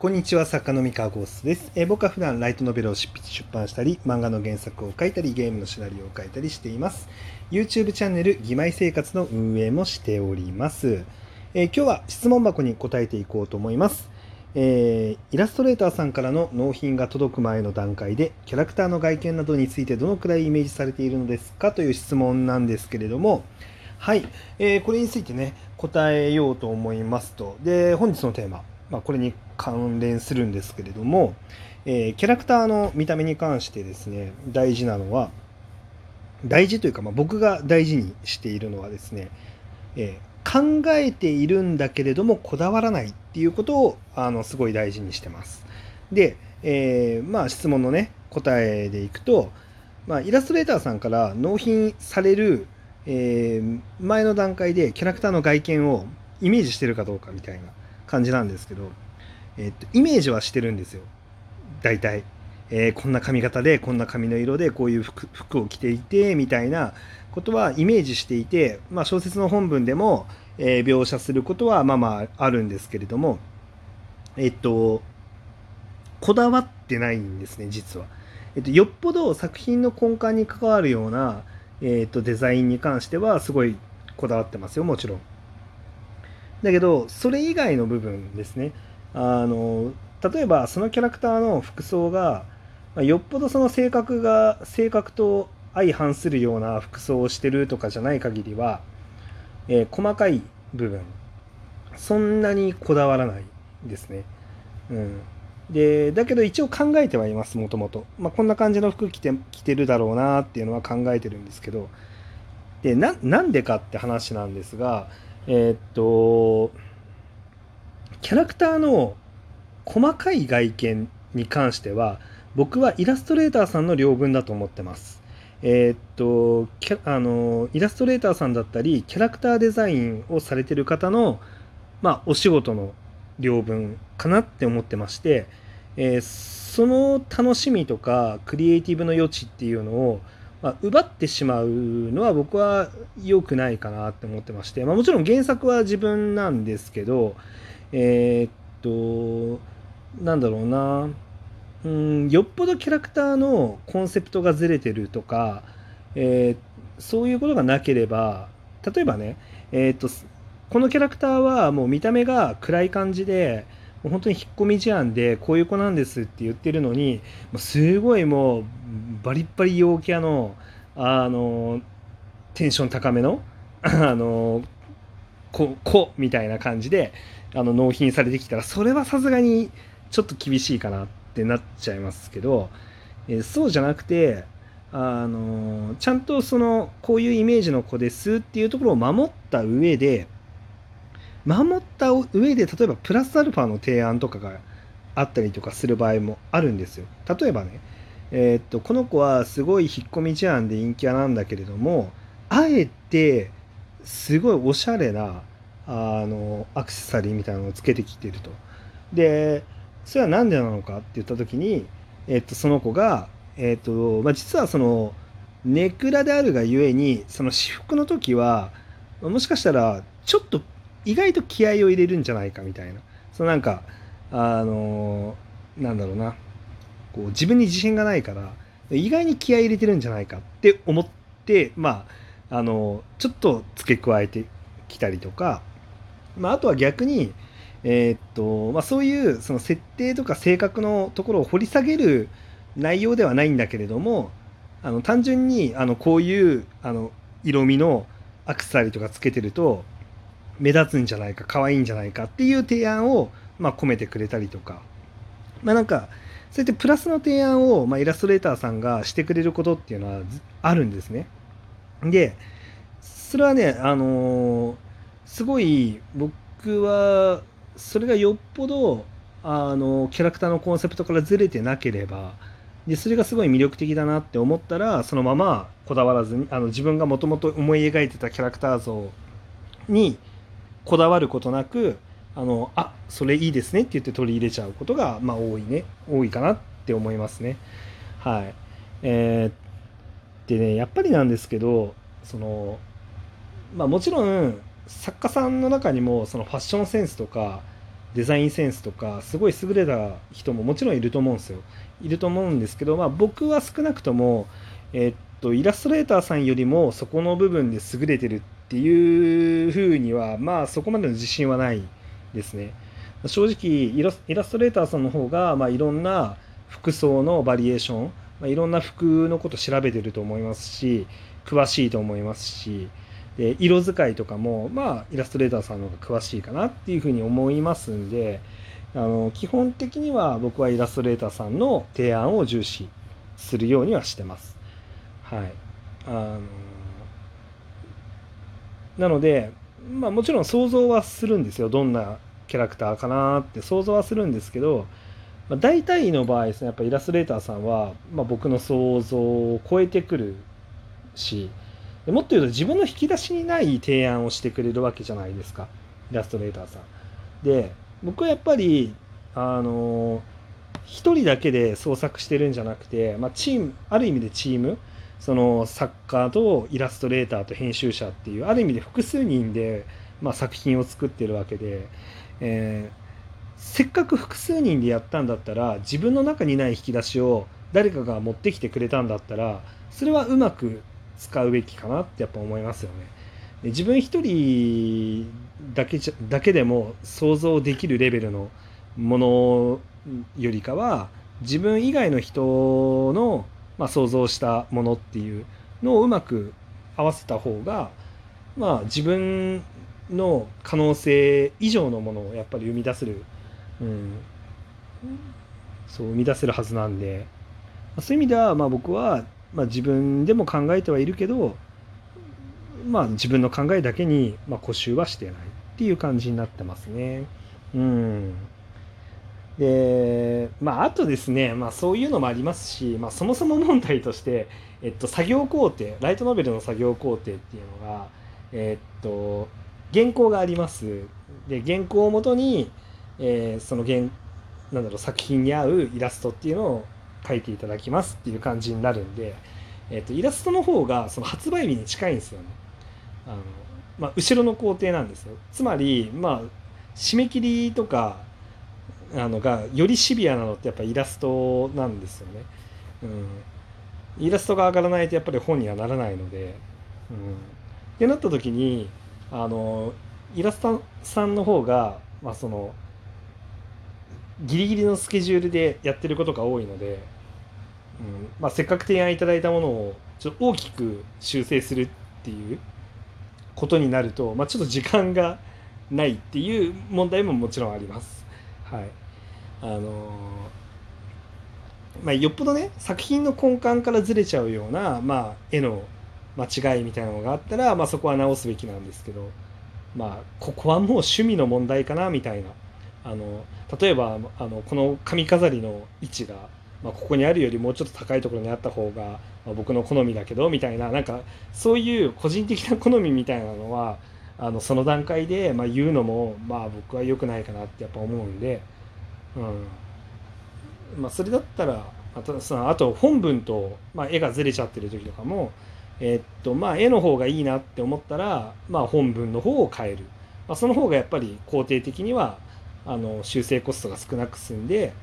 こんにちは、作家の三河ゴースです、えー、僕は普段ライトノベルを執筆出版したり、漫画の原作を書いたり、ゲームのシナリオを書いたりしています。YouTube チャンネル、義妹生活の運営もしております。えー、今日は質問箱に答えていこうと思います。えー、イラストレーターさんからの納品が届く前の段階で、キャラクターの外見などについてどのくらいイメージされているのですか？という質問なんですけれども、はい、え、これについてね、答えようと思いますと。で、本日のテーマ、まあ、これに関連するんですけれども、えー、キャラクターの見た目に関してですね大事なのは大事というか、まあ、僕が大事にしているのはですね、えー、考えているんだけれどもこだわらないっていうことをあのすごい大事にしてます。で、えー、まあ質問のね答えでいくと、まあ、イラストレーターさんから納品される、えー、前の段階でキャラクターの外見をイメージしてるかどうかみたいな感じなんですけどえっと、イメージはしてるんですよ。大体、えー、こんな髪型でこんな髪の色でこういう服服を着ていてみたいなことはイメージしていて、まあ、小説の本文でも、えー、描写することはまあまああるんですけれどもえっとこだわってないんですね実は、えっと、よっぽど作品の根幹に関わるような、えっと、デザインに関してはすごいこだわってますよもちろん。だけどそれ以外の部分ですね。あの例えばそのキャラクターの服装がまよっぽどその性格が性格と相反するような服装をしてるとかじゃない限りは、えー、細かい部分そんなにこだわらないですね。うん、でだけど一応考えてはいますもともと、まあ、こんな感じの服着て着てるだろうなっていうのは考えてるんですけど。でなんでかって話なんですがえー、っとキャラクターの細かい外見に関しては僕はイラストレーターさんの領分だと思ってます。えー、っとあのイラストレーターさんだったりキャラクターデザインをされてる方の、まあ、お仕事の領分かなって思ってまして、えー、その楽しみとかクリエイティブの余地っていうのを、まあ、奪ってしまうのは僕は良くないかなって思ってまして、まあ、もちろん原作は自分なんですけどえー、っとなんだろうな。うんよっぽどキャラクターのコンセプトがずれてるとか、えー、そういうことがなければ例えばね、えー、っとこのキャラクターはもう見た目が暗い感じでもう本当に引っ込み思案でこういう子なんですって言ってるのにすごいもうバリッバリ陽キャのあのテンション高めのあの子子みたいな感じであの納品されてきたらそれはさすがにちょっと厳しいかなってなっちゃいますけど、え、そうじゃなくてあのちゃんとそのこういうイメージの子ですっていうところを守った上で守った上で例えばプラスアルファの提案とかがあったりとかする場合もあるんですよ。例えばね、えー、っとこの子はすごい引っ込み思案で陰キャなんだけれどもあえてすごいおしゃれなあのアクセサリーみたいなのをつけてきてると。でそれは何でなのかって言った時に、えっと、その子が、えっとまあ、実はそのネクラであるがゆえにその私服の時はもしかしたらちょっと意外と気合を入れるんじゃないかみたいなそのなんかあのなんだろうなこう自分に自信がないから意外に気合入れてるんじゃないかって思ってまああのちょっと付け加えてきたりとかまあ、あとは逆に、えー、っとまあ、そういうその設定とか性格のところを掘り下げる内容ではないんだけれどもあの単純にあのこういうあの色味のアクセサリーとかつけてると目立つんじゃないか可愛いんじゃないかっていう提案を、まあ、込めてくれたりとかまあなんかそうやってプラスの提案を、まあ、イラストレーターさんがしてくれることっていうのはあるんですね。でそれはねあのーすごい僕はそれがよっぽどあのキャラクターのコンセプトからずれてなければでそれがすごい魅力的だなって思ったらそのままこだわらずにあの自分がもともと思い描いてたキャラクター像にこだわることなくあのあそれいいですねって言って取り入れちゃうことが、まあ、多いね多いかなって思いますね。はいえー、でねやっぱりなんですけどそのまあもちろん作家さんの中にもそのファッションセンスとかデザインセンスとかすごい優れた人ももちろんいると思うんですよ。いると思うんですけど、まあ、僕は少なくとも、え、っとイラストレーターさんよりもそこの部分で優れてるっていうふうにはまあそこまでの自信はないですね。正直イラストレーターさんの方が、まあ、いろんな服装のバリエーション、まあ、いろんな服のこと調べてると思いますし詳しいと思いますしで色使いとかもまあイラストレーターさんの方が詳しいかなっていうふうに思いますんであの基本的には僕はイラストレーターさんの提案を重視するようにはしてます。はい、あのなので、まあ、もちろん想像はするんですよどんなキャラクターかなって想像はするんですけど、まあ、大体の場合ですねやっぱイラストレーターさんは、まあ、僕の想像を超えてくるしもっと言うと自分の引き出しにない提案をしてくれるわけじゃないですかイラストレーターさん。で僕はやっぱりあの一人だけで創作してるんじゃなくて、まあ、チームある意味でチームその作家とイラストレーターと編集者っていうある意味で複数人で、まあ、作品を作ってるわけで、えー、せっかく複数人でやったんだったら自分の中にない引き出しを誰かが持ってきてくれたんだったらそれはうまく使うべきかなってやっぱ思いますよね。で自分一人だけじゃだけでも想像できるレベルのものよりかは自分以外の人の、まあ、想像したものっていうのをうまく合わせた方が、まあ、自分の可能性以上のものをやっぱり生み出せる、うん、そう生み出せるはずなんでまそういう意味ではまあ僕はまあ、自分でも考えてはいるけど、まあ、自分の考えだけに、まあ、固執はしてないっていう感じになってますね。うん。で、まあ、あとですね、まあ、そういうのもありますし、まあ、そもそも問題として、えっと、作業工程、ライトノベルの作業工程っていうのが、えっと、原稿があります。で、原稿をもとに、えー、その原、なんだろう、作品に合うイラストっていうのを書いていただきますっていう感じになるんで、えー、とイラストの方がその発売日に近いんですよね。あのまあ、後ろの工程なんですよ。つまり、まあ、締め切りとかあのがよりシビアなのってやっぱイラストなんですよね。うん、イラストが上がらないとやっぱり本にはならないので。うん、ってなった時にあのイラストさんの方が、まあ、そのギリギリのスケジュールでやってることが多いので、うんまあ、せっかく提案いただいたものをちょっと大きく修正するっていうことになると、まあ、ちょっと時間がないっていう問題ももちろんあります。はいあの、まあ、よっぽどね作品の根幹からずれちゃうような、まあ、絵の間違いみたいなのがあったら、まあ、そこは直すべきなんですけど、まあ、ここはもう趣味の問題かなみたいなあの例えばあのこの髪飾りの位置が、まあ、ここにあるよりもうちょっと高いところにあった方が、まあ、僕の好みだけどみたいななんかそういう個人的な好みみたいなのはあのその段階で、まあ、言うのも、まあ、僕は良くないかなってやっぱ思うんで、うん。まあ、それだったらあとそのあと本文と、まあ、絵がずれちゃってる時とかも、えー、っとまあ、絵の方がいいなって思ったら、まあ、本文の方を変える、まあ、その方がやっぱり肯定的にはあの修正コストが少なく済んで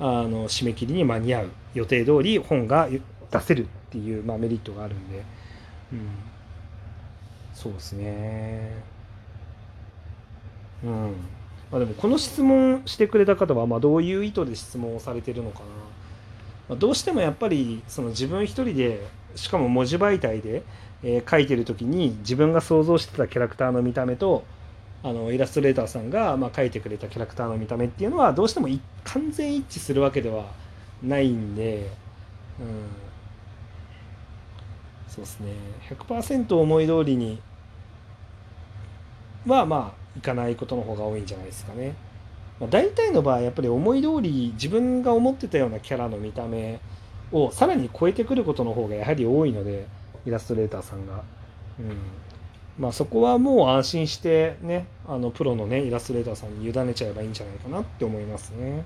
あの締め切りに間に合う予定通り本が出せるっていう、まあ、メリットがあるんで、うん、そうですね。うん。まあ、でもこの質問してくれた方はまあどういう意図で質問をされてるのかな、まあ、どうしてもやっぱりその自分一人でしかも文字媒体で、えー、書いてる時に自分が想像してたキャラクターの見た目とあのイラストレーターさんが、まあ、描いてくれたキャラクターの見た目っていうのはどうしても完全一致するわけではないんで、うん、そうですね100%思い通りにはまあいかないことの方が多いんじゃないですかね。まあ、大体の場合やっぱり思い通り自分が思ってたようなキャラの見た目をさらに超えてくることの方がやはり多いのでイラストレーターさんが。うんまあ、そこはもう安心してねあのプロのねイラストレーターさんに委ねちゃえばいいんじゃないかなって思いますね。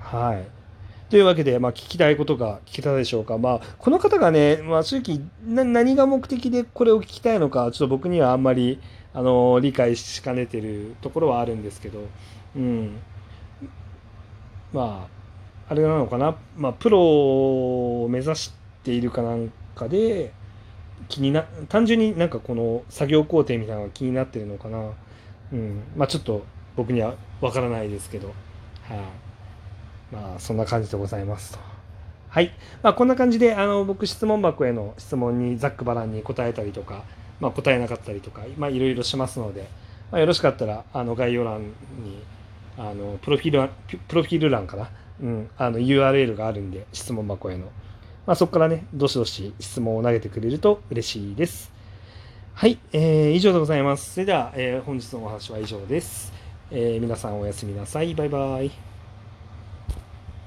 はいというわけで、まあ、聞きたいことが聞けたでしょうか。まあ、この方がね、まあ、正直何が目的でこれを聞きたいのか、ちょっと僕にはあんまり、あの、理解しかねてるところはあるんですけど、うん。まあ、あれなのかな、まあ、プロを目指しているかなんかで、気にな、単純になんかこの作業工程みたいなのが気になってるのかな。うん。まあちょっと僕にはわからないですけど。はい、まあそんな感じでございますと。はい。まあこんな感じで、あの、僕質問箱への質問にざっくばらんに答えたりとか、まあ答えなかったりとか、まあいろいろしますので、まあ、よろしかったら、あの、概要欄に、あの、プロフィール欄、プロフィール欄かな。うん。あの、URL があるんで、質問箱への。まあそこからね、どしどし質問を投げてくれると嬉しいです。はい。えー、以上でございます。それでは、えー本日のお話は以上です。えー皆さんおやすみなさい。バイバイ。